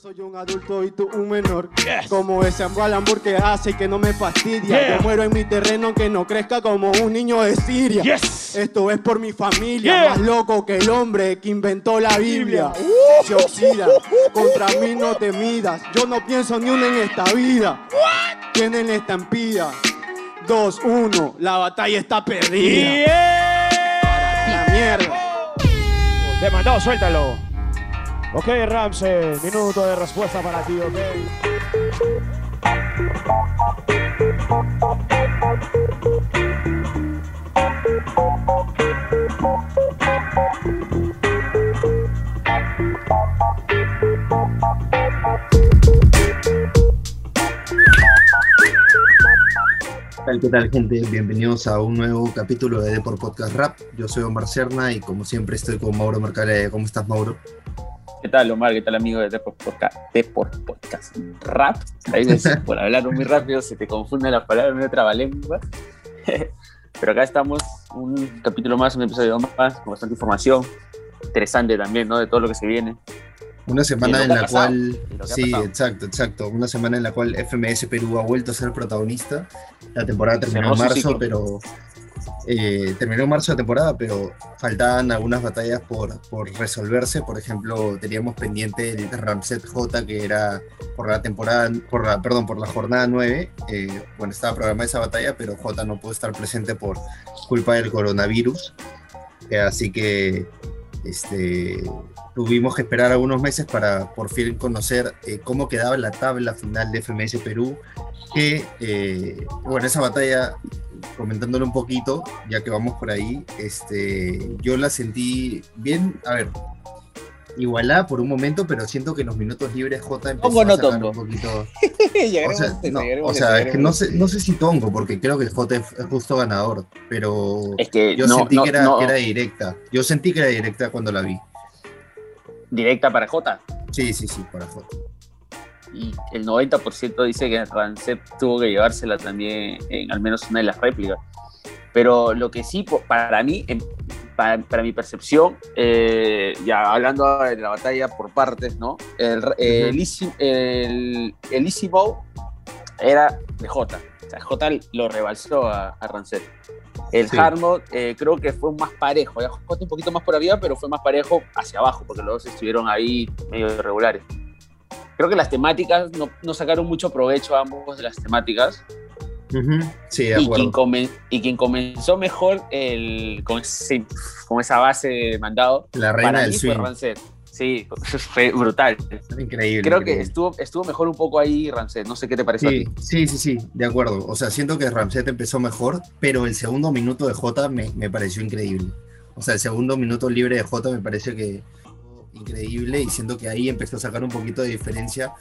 soy un adulto y tú un menor. Como ese ambur que hace y que no me fastidia. Yo muero en mi terreno aunque no crezca como un niño de Siria. Esto es por mi familia, más loco que el hombre que inventó la Biblia. Se oxida, contra mí no te midas. Yo no pienso ni uno en esta vida. Tienen la estampida. 2, 1, la batalla está perdida. La mierda. Demandado, suéltalo. Ok, Ramsey, minuto de respuesta para ti, ok. ¿Qué tal, gente? Bienvenidos a un nuevo capítulo de Deport Podcast Rap. Yo soy Omar Cerna y como siempre estoy con Mauro Mercale. ¿Cómo estás, Mauro? ¿Qué tal, Omar? ¿Qué tal, amigo de Deport Podcast, Deport Podcast Rap? Por hablar muy rápido se te confunden las palabras, medio trabalengua. Pero acá estamos, un capítulo más, un episodio más, con bastante información. Interesante también, ¿no? De todo lo que se viene. Una semana en la pasado, cual, sí, exacto, exacto. Una semana en la cual FMS Perú ha vuelto a ser protagonista. La temporada terminó en marzo, pero eh, terminó en marzo la temporada, pero faltaban algunas batallas por, por resolverse. Por ejemplo, teníamos pendiente el Ramset J, que era por la temporada, por la, perdón, por la jornada 9. Eh, bueno, estaba programada esa batalla, pero J no pudo estar presente por culpa del coronavirus. Eh, así que este, tuvimos que esperar algunos meses para por fin conocer eh, cómo quedaba la tabla final de FMS Perú. Que, eh, bueno, esa batalla, comentándolo un poquito, ya que vamos por ahí, este, yo la sentí bien, a ver, igualada por un momento, pero siento que en los minutos libres J empezó Tongo, no a sacar tongo. un poquito... O sea, no, o sea, es que no sé, no sé si tongo, porque creo que el J es es justo ganador, pero Es que yo no, sentí no, que, era, no, que era directa. Yo sentí que era directa cuando la vi. directa para J. Sí, sí, sí, para J. Y el 90% dice que Rancet tuvo que llevársela también en al menos una de las réplicas. Pero lo que sí, para mí, para, para mi percepción, eh, ya hablando de la batalla por partes, ¿no? El, el, Ujú. Easy, el, el Easy Bow era de J. O sea, J lo rebalsó a, a Rancet. El Sí. hard mode eh, creo que fue más parejo. Ya J un poquito más por arriba, pero fue más parejo hacia abajo, porque los dos estuvieron ahí medio irregulares. Creo que las temáticas no, no sacaron mucho provecho ambos de las temáticas. Ujú, Sí, de Y quien, comen- y quien comenzó mejor el, con, ese- con esa base de mandado, La reina para del mí fue swing. Rancet. Sí, fue brutal. Increíble. Creo que increíble. estuvo, estuvo mejor un poco ahí Rancet. No sé qué te pareció a Sí, ti. sí, sí, sí, de acuerdo. O sea, siento que Ramset empezó mejor, pero el segundo minuto de J me, me pareció increíble. O sea, el segundo minuto libre de J me parece que increíble y siento que ahí empezó a sacar un poquito de diferencia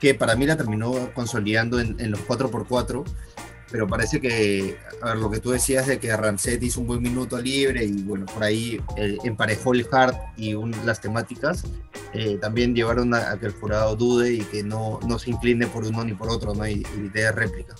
que para mí la terminó consolidando en, en los 4x4 pero parece que, a ver, lo que tú decías de que Ramset hizo un buen minuto libre y bueno, por ahí eh, emparejó el hard y un- las temáticas, eh, también llevaron a, que el jurado dude y que no, no se incline por uno ni por otro, ¿no? Y, y dé réplica.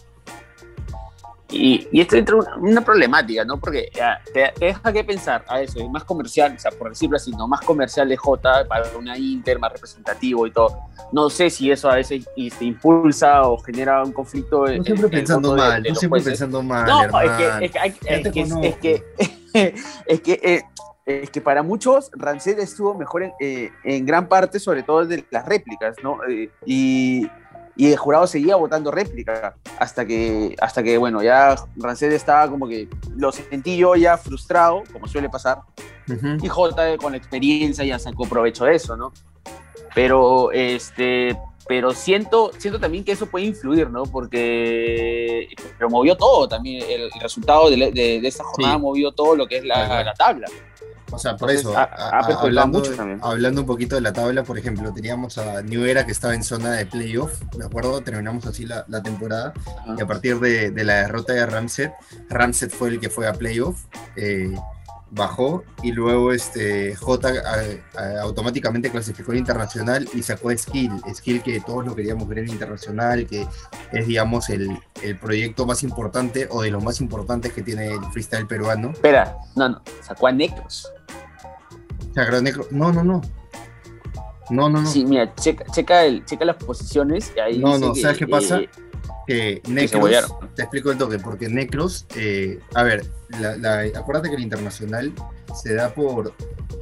Y, y esto entra una, una problemática, ¿no? Porque ya, te, te deja que pensar a eso, es más comercial, o sea, por decirlo así, no más comercial de J para una Inter, más representativo y todo. No sé si eso a veces y se impulsa o genera un conflicto. No siempre en pensando voto de- mal, de no siempre jueces. pensando mal, No, hermano. es que, es que, es que, es, que, es que, eh, es que para muchos Rancet estuvo mejor en, eh, en gran parte, sobre todo de las réplicas, ¿no? Eh, y, y el jurado seguía votando réplica hasta que, hasta que bueno, ya Rancet estaba como que lo sentí yo ya frustrado, como suele pasar, Ujú. y J con la experiencia ya sacó provecho de eso, ¿no? Pero este, pero siento, siento también que eso puede influir, ¿no? Porque pero movió todo también, el, el resultado de, de- de esta jornada Sí. movió todo lo que es la, la tabla. O sea, por Entonces, eso, a- a- hablando, mucho también. hablando un poquito de la tabla, por ejemplo, teníamos a New Era que estaba en zona de playoff, ¿de acuerdo? Terminamos así la, la temporada y a partir de, de la derrota de Ramset, Ramset fue el que fue a playoff, eh, bajó y luego este J automáticamente clasificó en internacional y sacó a Skill, Skill que todos lo queríamos ver en internacional, que es digamos el, el proyecto más importante o de los más importantes que tiene el freestyle peruano. Espera, no, no, sacó a Necros. Negro, no, no, no. No, no, no. Sí, mira, checa, checa, el, checa las posiciones. Y ahí no, no, que, ¿sabes qué pasa? eh, que Necros, te explico el toque, porque Necros, eh, a ver, la, la- acuérdate que el internacional se da por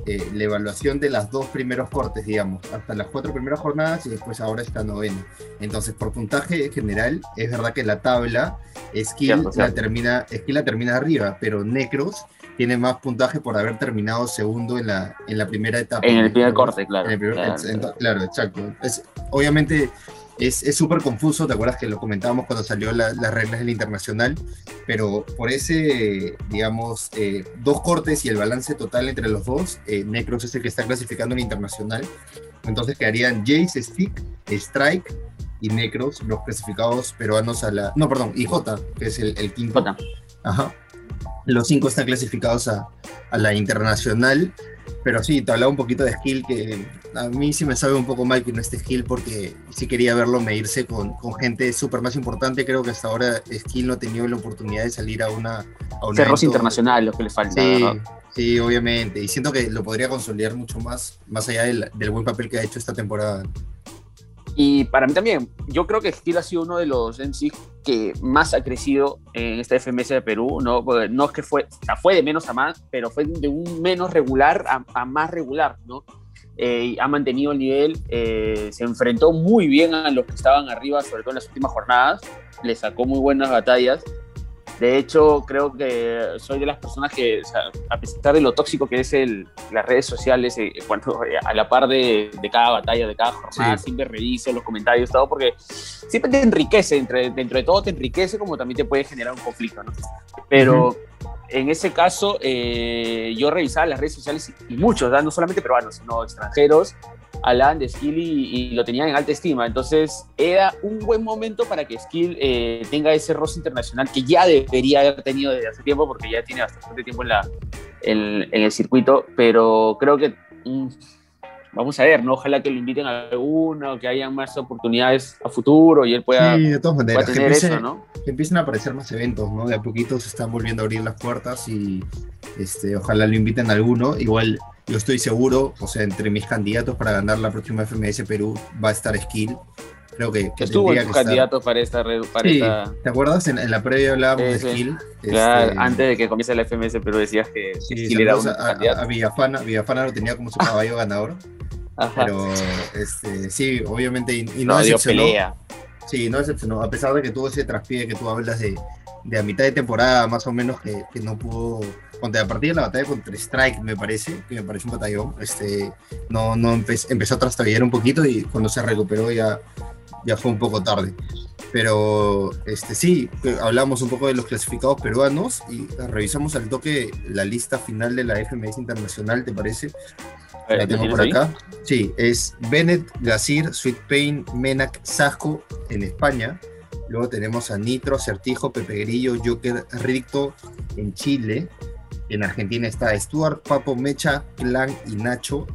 eh, la evaluación de las dos primeros cortes, digamos, hasta las cuatro primeras jornadas y después ahora esta novena. Entonces, por puntaje general, es verdad que la tabla, Skill, Cierto, La, cierto. termina, Skill la termina arriba, pero Necros tiene más puntaje por haber terminado segundo en la, en la primera etapa. En el primer ¿no? corte, claro. En el primer- claro, ento- claro, exacto. Es, obviamente es es súper confuso, ¿te acuerdas que lo comentábamos cuando salió la- las reglas del internacional? Pero por ese, digamos, eh, dos cortes y el balance total entre los dos, eh, Necros es el que está clasificando en internacional. Entonces quedarían Jace, Stick, Strike y Necros, los clasificados peruanos a la... No, perdón, y J, que es el, el quinto. Jota. Ajá. Los cinco están clasificados a, a la internacional. Pero sí, te hablaba un poquito de skill que a mí sí me sabe un poco mal que no esté skill porque sí quería verlo medirse con, con gente súper más importante. Creo que hasta ahora skill no ha tenido la oportunidad de salir a una. A un Cerros internacional, lo que le falta. Sí, ¿no? sí, obviamente. Y siento que lo podría consolidar mucho más, más allá del, del buen papel que ha hecho esta temporada. Y para mí también, yo creo que Steel ha sido uno de los MCs que más ha crecido en esta FMS de Perú, ¿no? No es que fue, o sea, fue de menos a más, pero fue de un menos regular a, a más regular, ¿no? Eh, ha mantenido el nivel, eh, se enfrentó muy bien a los que estaban arriba, sobre todo en las últimas jornadas, le sacó muy buenas batallas. De hecho, creo que soy de las personas que, o sea, a pesar de lo tóxico que es el, las redes sociales, eh, cuando, eh, a la par de, de cada batalla, de cada jornada, Sí. siempre reviso los comentarios, todo, porque siempre te enriquece, entre, dentro de todo te enriquece, como también te puede generar un conflicto, ¿no? Pero en ese caso, eh, yo revisaba las redes sociales y, muchos, no solamente peruanos, sino extranjeros, hablaban de Skill y, y lo tenían en alta estima. Entonces, era un buen momento para que Skill eh, tenga ese roce internacional que ya debería haber tenido desde hace tiempo, porque ya tiene bastante tiempo en, la, en, en el circuito, pero creo que... mm, Vamos a ver, ¿no? Ojalá que lo inviten a alguno, que hayan más oportunidades a futuro y él pueda, sí, de todas maneras. Que tener empiece, eso, ¿no? que empiecen a aparecer más eventos, ¿no? De a poquito se están volviendo a abrir las puertas y este, ojalá lo inviten a alguno. Igual yo estoy seguro, o sea, entre mis candidatos para ganar la próxima FMS Perú va a estar Skill. Creo que, que Estuvo en que tus estar. candidatos para esta red, para Sí, esta, ¿te acuerdas? En, en la previa hablábamos Sí, de sí. Skill. Claro, este, antes de que comience la FMS, pero decías que Skill era de tus a, candidatos. a Villafana. Villafana lo tenía como su caballo ganador. Ajá. Pero este, sí, obviamente, y, y no, no decepcionó. pelea. Sí, no decepcionó, a pesar de que tuvo ese traspié que tú hablas de, de a mitad de temporada, más o menos, que, que no pudo. Contra, a partir de la batalla contra Strike, me parece, que me parece un batallón, este, no, no empe- empezó a trastabillar un poquito y cuando se recuperó ya, ya fue un poco tarde. Pero este, sí, hablamos un poco de los clasificados peruanos y revisamos al toque la lista final de la FMS Internacional, ¿te parece? Ver, La ¿lo tengo por ahí? acá. Sí, es Bennett, Gazir, Sweet Pain, Menac, Sasco en España. Luego tenemos a Nitro, Certijo, Pepe Grillo, Joker, Ricto en Chile. En Argentina está Stuart, Papo, Mecha, Clan y Nacho.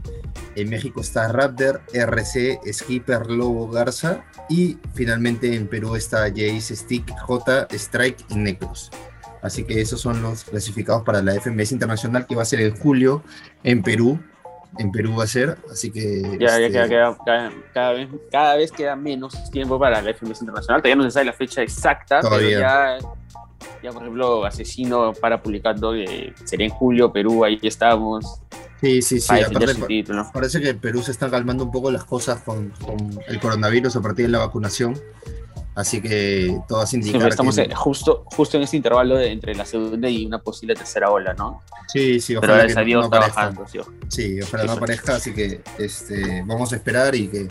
En México está Raptor, RC, Skipper, Lobo, Garza. Y finalmente en Perú está Jace, Stick, J, Strike y Necros. Así que esos son los clasificados para la FMS Internacional que va a ser en julio en Perú. En Perú va a ser, así que... Ya, ya este, queda, queda- cada, cada vez, cada vez queda menos tiempo para la FMS Internacional. Todavía no se sabe la fecha exacta, Todavía. pero ya, ya, por ejemplo, Asesino para publicando que sería en julio, Perú, ahí estamos, Sí, sí, sí. Aparte, título. parece que en Perú se están calmando un poco las cosas con, con el coronavirus a partir de la vacunación. Así que todas Sí, indican pero estamos que... eh, justo, justo en este intervalo de, entre la segunda y una posible tercera ola, ¿no? Sí, sí, Pero ojalá a que no está aparezca. bajando, sí. Sí, ojalá no aparezca, así que este, vamos a esperar y que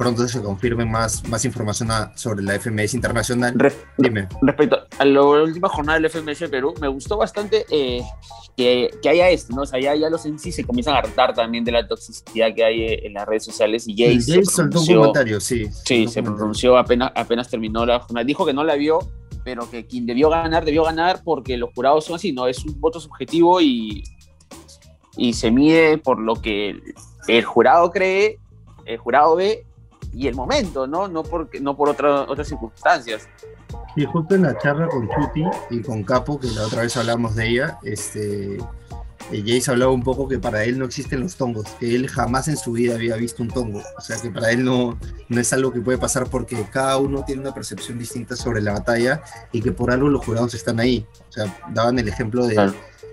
pronto se confirme más, más información a- sobre la FMS Internacional. Re- Dime. Respecto a la última jornada del FMS de Perú, me gustó bastante eh, que, que haya esto, ¿no? O sea, ya, ya los en sí se comienzan a hartar también de la toxicidad que hay en las redes sociales y se Jace soltó un comentario, sí. Sí, se pronunció apenas, apenas terminó la jornada. Dijo que no la vio, pero que quien debió ganar, debió ganar porque los jurados son así, ¿no? Es un voto subjetivo y, y se mide por lo que el jurado cree, el jurado ve y el momento, ¿no? No por, no por otra- otras circunstancias. Sí, justo en la charla con Chuti y con Capo, que la otra vez hablamos de ella, este, eh, Jace hablaba un poco que para él no existen los tongos, que él jamás en su vida había visto un tongo, o sea que para él no, no es algo que puede pasar porque cada uno tiene una percepción distinta sobre la batalla y que por algo los jurados están ahí, o sea, daban el ejemplo de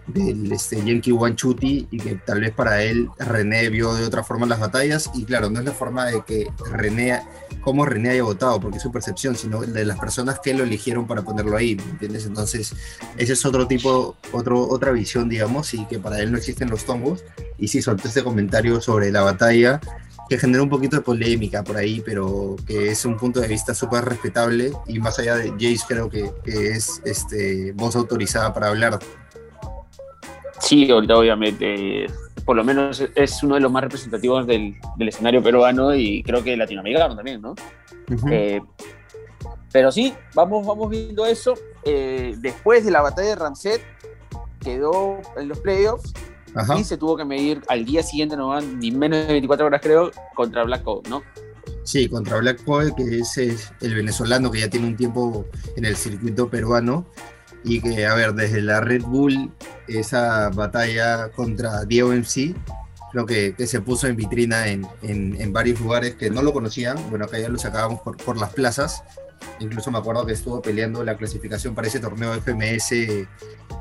del este, Yankee Wanchuti y que tal vez para él René vio de otra forma las batallas y claro, no es la forma de que René, como René haya votado, porque es su percepción, sino de las personas que lo eligieron para ponerlo ahí, entiendes? Entonces, ese es otro tipo, otro, otra visión, digamos, y que para él no existen los tongos. Y sí, soltó este comentario sobre la batalla que genera un poquito de polémica por ahí, pero que es un punto de vista súper respetable y más allá de Jace creo que, que es este, voz autorizada para hablar Sí, ahorita obviamente, por lo menos es uno de los más representativos del, escenario peruano y creo que latinoamericano también, ¿no? Eh, pero sí, vamos, vamos viendo eso. Eh, después de la batalla de Ramset, quedó en los playoffs y se tuvo que medir al día siguiente, no ni menos de 24 horas creo, contra Black Code, ¿no? Sí, contra Black Code, que es el venezolano que ya tiene un tiempo en el circuito peruano y que, a ver, desde la Red Bull, esa batalla contra Diego MC, creo que, que se puso en vitrina en, en, varios lugares que no lo conocían, bueno, acá ya lo sacábamos por, por las plazas, incluso me acuerdo que estuvo peleando la clasificación para ese torneo FMS,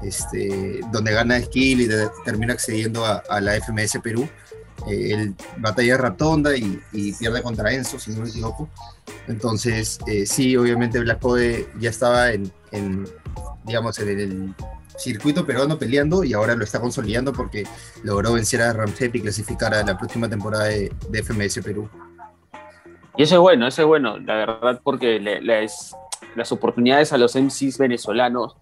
este, donde gana Skill y termina accediendo a, a la FMS Perú. Eh, el batalla Ratonda y, y, pierde contra Enzo, si no me equivoco. Entonces, eh, sí, obviamente Black Code ya estaba en, en, digamos, en el circuito peruano peleando y ahora lo está consolidando porque logró vencer a Ramsey y clasificar a la próxima temporada de, FMS Perú. Y eso es bueno, eso es bueno, la verdad, porque las oportunidades a los MCs venezolanos,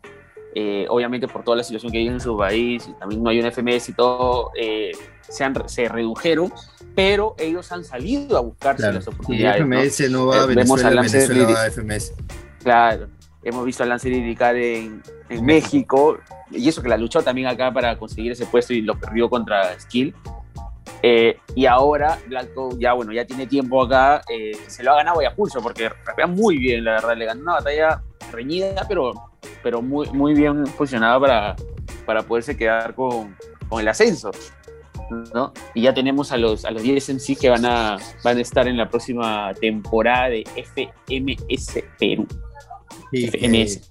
eh, obviamente por toda la situación que hay en su país, también no hay un FMS y todo, eh, se, se redujeron, pero ellos han salido a buscarse las oportunidades. Y FMS no, va a eh, Venezuela, Venezuela va a FMS. Claro, hemos visto a Lance Lirical en, en México, y eso que la luchó también acá para conseguir ese puesto y lo perdió contra Skill. Eh, y ahora Blanco ya, bueno, ya tiene tiempo acá, eh, se lo ha ganado a pulso porque rapea muy bien, la verdad, le ganó una batalla reñida, pero, pero muy, muy bien posicionada para, para poderse quedar con, con el ascenso. ¿No? Y ya tenemos a los, a los 10 MC que van a, van a estar en la próxima temporada de FMS Perú. FMS.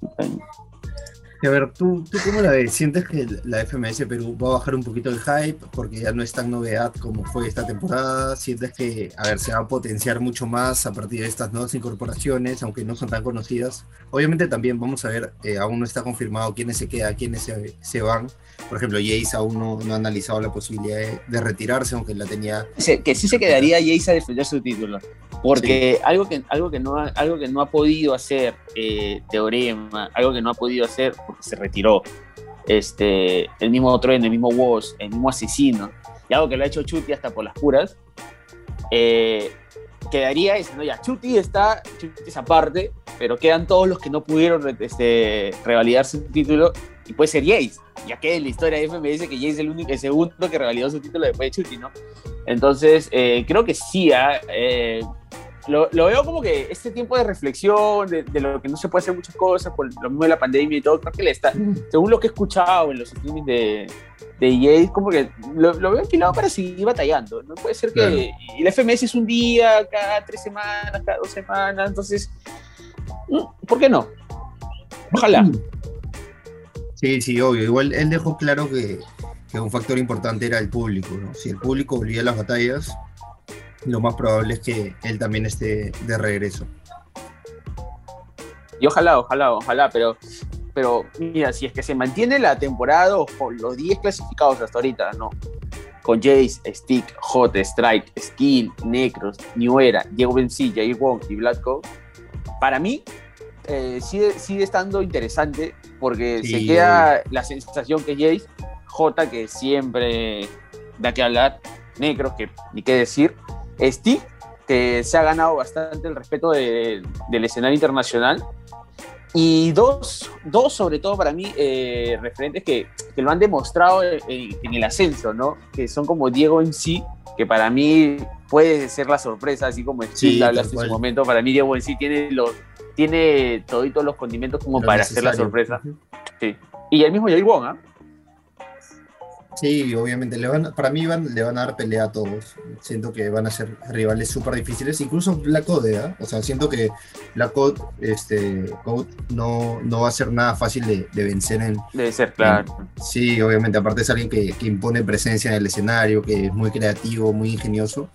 A ver, ¿tú, ¿tú cómo la ves? ¿Sientes que la FMS Perú va a bajar un poquito el hype porque ya no es tan novedad como fue esta temporada? ¿Sientes que, a ver, se va a potenciar mucho más a partir de estas nuevas incorporaciones, aunque no son tan conocidas? Obviamente también vamos a ver, eh, aún no está confirmado quiénes se quedan, quiénes se, se van, por ejemplo, Jace aún no, ha analizado la posibilidad de, retirarse, aunque la tenía. que sí se quedaría Jace a defender su título. Porque algo, que, algo, que no ha, algo que no ha podido hacer eh, Teorema, algo que no ha podido hacer porque se retiró, este, el mismo Tren, el mismo Woz, el mismo Asesino, y algo que lo ha hecho Chuti hasta por las puras, eh, quedaría diciendo ya, Chuti está, Chuti es aparte, pero quedan todos los que no pudieron este, revalidar su título y puede ser Jace, ya que en la historia de FMS que Jace es el, único, el segundo que revalidó su título después de Chuti, ¿no? Entonces, eh, creo que sí, ¿ah? eh, lo, lo, veo como que este tiempo de reflexión, de, de, lo que no se puede hacer muchas cosas por lo mismo de la pandemia y todo, creo que le está, según lo que he escuchado en los streamings de, de Jace, como que lo, lo veo enfilado para seguir batallando. No puede ser que. Y el FMS es un día, cada tres semanas, cada dos semanas, entonces. Mm, ¿Por qué no? Ojalá. Sí, sí, obvio. Igual él dejó claro que, un factor importante era el público. ¿no? Si el público volvía a las batallas, lo más probable es que él también esté de regreso. Y ojalá, ojalá, ojalá, pero, pero mira, si es que se mantiene la temporada con los 10 clasificados hasta ahorita, ¿no? Con Jace, Stick, Hot, Strike, Skill, Necros, New Era, Diego Benzi, Jay Wong y Bladco, para mí eh, sigue, sigue estando interesante porque se queda la sensación que Jace, J, que siempre da que hablar, Necros, que ni qué decir, Steve, que se ha ganado bastante el respeto del escenario internacional, y dos, dos sobre todo para mí, eh, referentes que, que, lo han demostrado en, el ascenso, ¿no? Que son como Diego en sí, que para mí puede ser la sorpresa, así como Steve sí, hablaste en su momento, para mí Diego en sí tiene los tiene toditos los condimentos como para hacer la sorpresa. Sí. Y el mismo Jay Wong, ¿ah? Sí, obviamente. Le van, para mí van, le van a dar pelea a todos. Siento que van a ser rivales súper difíciles. Incluso Black Code, ¿eh? O sea, siento que Black Code, este, Code no, no va a ser nada fácil de, de vencer en... Debe ser, claro. sí, obviamente. Aparte es alguien que, que, impone presencia en el escenario, que es muy creativo, muy ingenioso.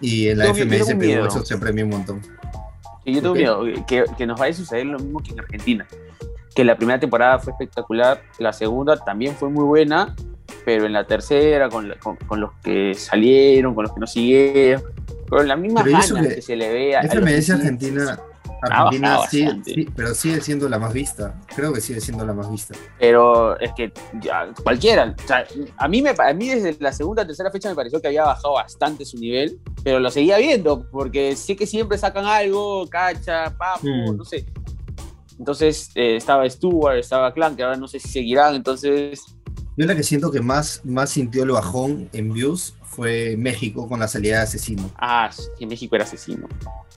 Y en la yo, FMS yo eso se premia un montón. Y yo tengo miedo que, que nos vaya a suceder lo mismo que en Argentina. Que la primera temporada fue espectacular, la segunda también fue muy buena, pero en la tercera, con, con, los que salieron, con los que no siguieron, con las mismas ganas que, se le ve a. FMS Argentina, Argentina sí, pero sigue siendo la más vista. Creo que sigue siendo la más vista. Pero es que ya, cualquiera. O sea, a, mí me, a mí desde la segunda o tercera fecha me pareció que había bajado bastante su nivel, pero lo seguía viendo, porque sé que siempre sacan algo, cacha, papo, mm. no sé. Entonces eh, estaba Stuart, estaba Clan, que ahora no sé si seguirán, entonces yo la que siento que más, más sintió el bajón en views fue México con la salida de Asesino. Ah, sí, México era Asesino.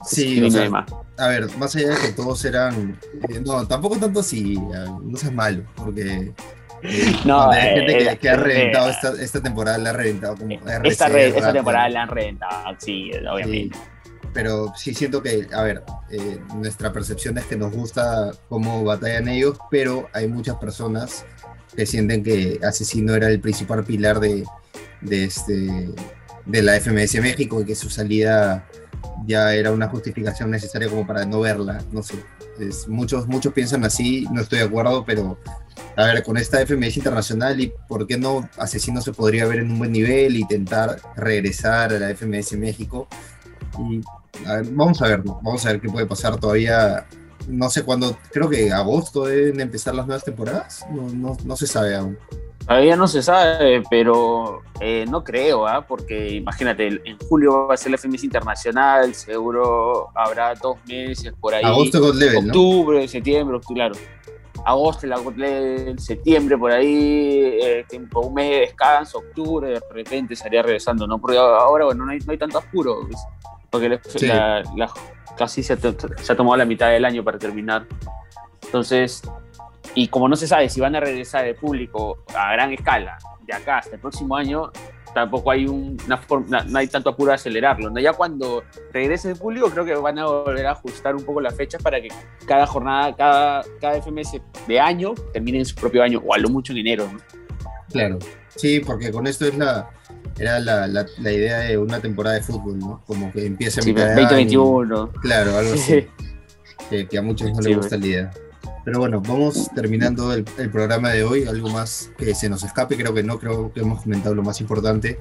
Sí, o sea, a ver, más allá de que todos eran... Eh, no, tampoco tanto así, no seas malo, porque... Eh, no, hay gente que, que, ha eh, reventado esta, esta, temporada, la ha reventado como RC, esta, re, esta temporada la han reventado, sí, obviamente. pero sí siento que, a ver, nuestra percepción es que nos gusta cómo batallan ellos, pero hay muchas personas que sienten que Asesino era el principal pilar de, este, de la FMS México y que su salida ya era una justificación necesaria como para no verla, no sé. Es, muchos, muchos piensan así, no estoy de acuerdo, pero a ver, con esta FMS internacional y por qué no Asesino se podría ver en un buen nivel y intentar regresar a la FMS México. Y vamos a ver, vamos a ver qué puede pasar todavía no sé cuándo, creo que agosto deben empezar las nuevas temporadas, no, no, se sabe aún. Todavía no se sabe, pero eh, no creo, ¿ah? porque imagínate, en julio va a ser la FMS Internacional, seguro habrá dos meses por ahí. Agosto God Level, Octubre, septiembre, octubre, claro. Agosto la God Level, septiembre por ahí, eh, tiempo, un mes de descanso, octubre, de repente estaría regresando, ¿no? Porque ahora, bueno, no hay, no hay tanto apuro, pues, porque la, la, casi se, ha tomado la mitad del año para terminar. Entonces, y como no se sabe si van a regresar el público a gran escala de acá hasta el próximo año, tampoco hay una forma, no hay tanto apuro de acelerarlo. ¿no? Ya cuando regrese el público, creo que van a volver a ajustar un poco las fechas para que cada jornada, cada, cada FMS de año termine en su propio año, o a lo mucho en enero. Claro, sí, porque con esto es la, era la, la, idea de una temporada de fútbol, ¿no? Como que empiece a sí, 2021. Claro, algo así. que, a muchos no les gusta la idea. Pero bueno, vamos terminando el, el, programa de hoy. Algo más que se nos escape, creo que no, creo que hemos comentado lo más importante.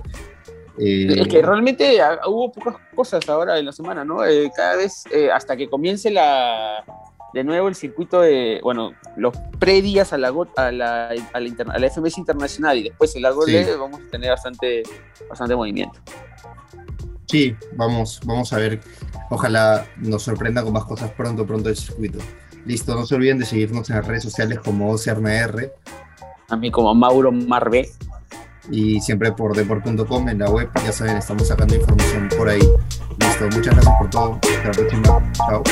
Eh, es que realmente ah, hubo pocas cosas ahora en la semana, ¿no? Eh, cada vez, eh, hasta que comience la, de nuevo el circuito de, bueno, los predías a la, a la, a la, FMS Internacional y después el largo vamos a tener bastante, bastante movimiento. Sí, vamos, vamos a ver. Ojalá nos sorprenda con más cosas pronto, pronto el circuito. Listo, no se olviden de seguirnos en las redes sociales como OCRNR. A mí como Mauro Marbe. Y siempre por deport.com en la web, ya saben, estamos sacando información por ahí. Listo, muchas gracias por todo. Hasta la próxima. Chao.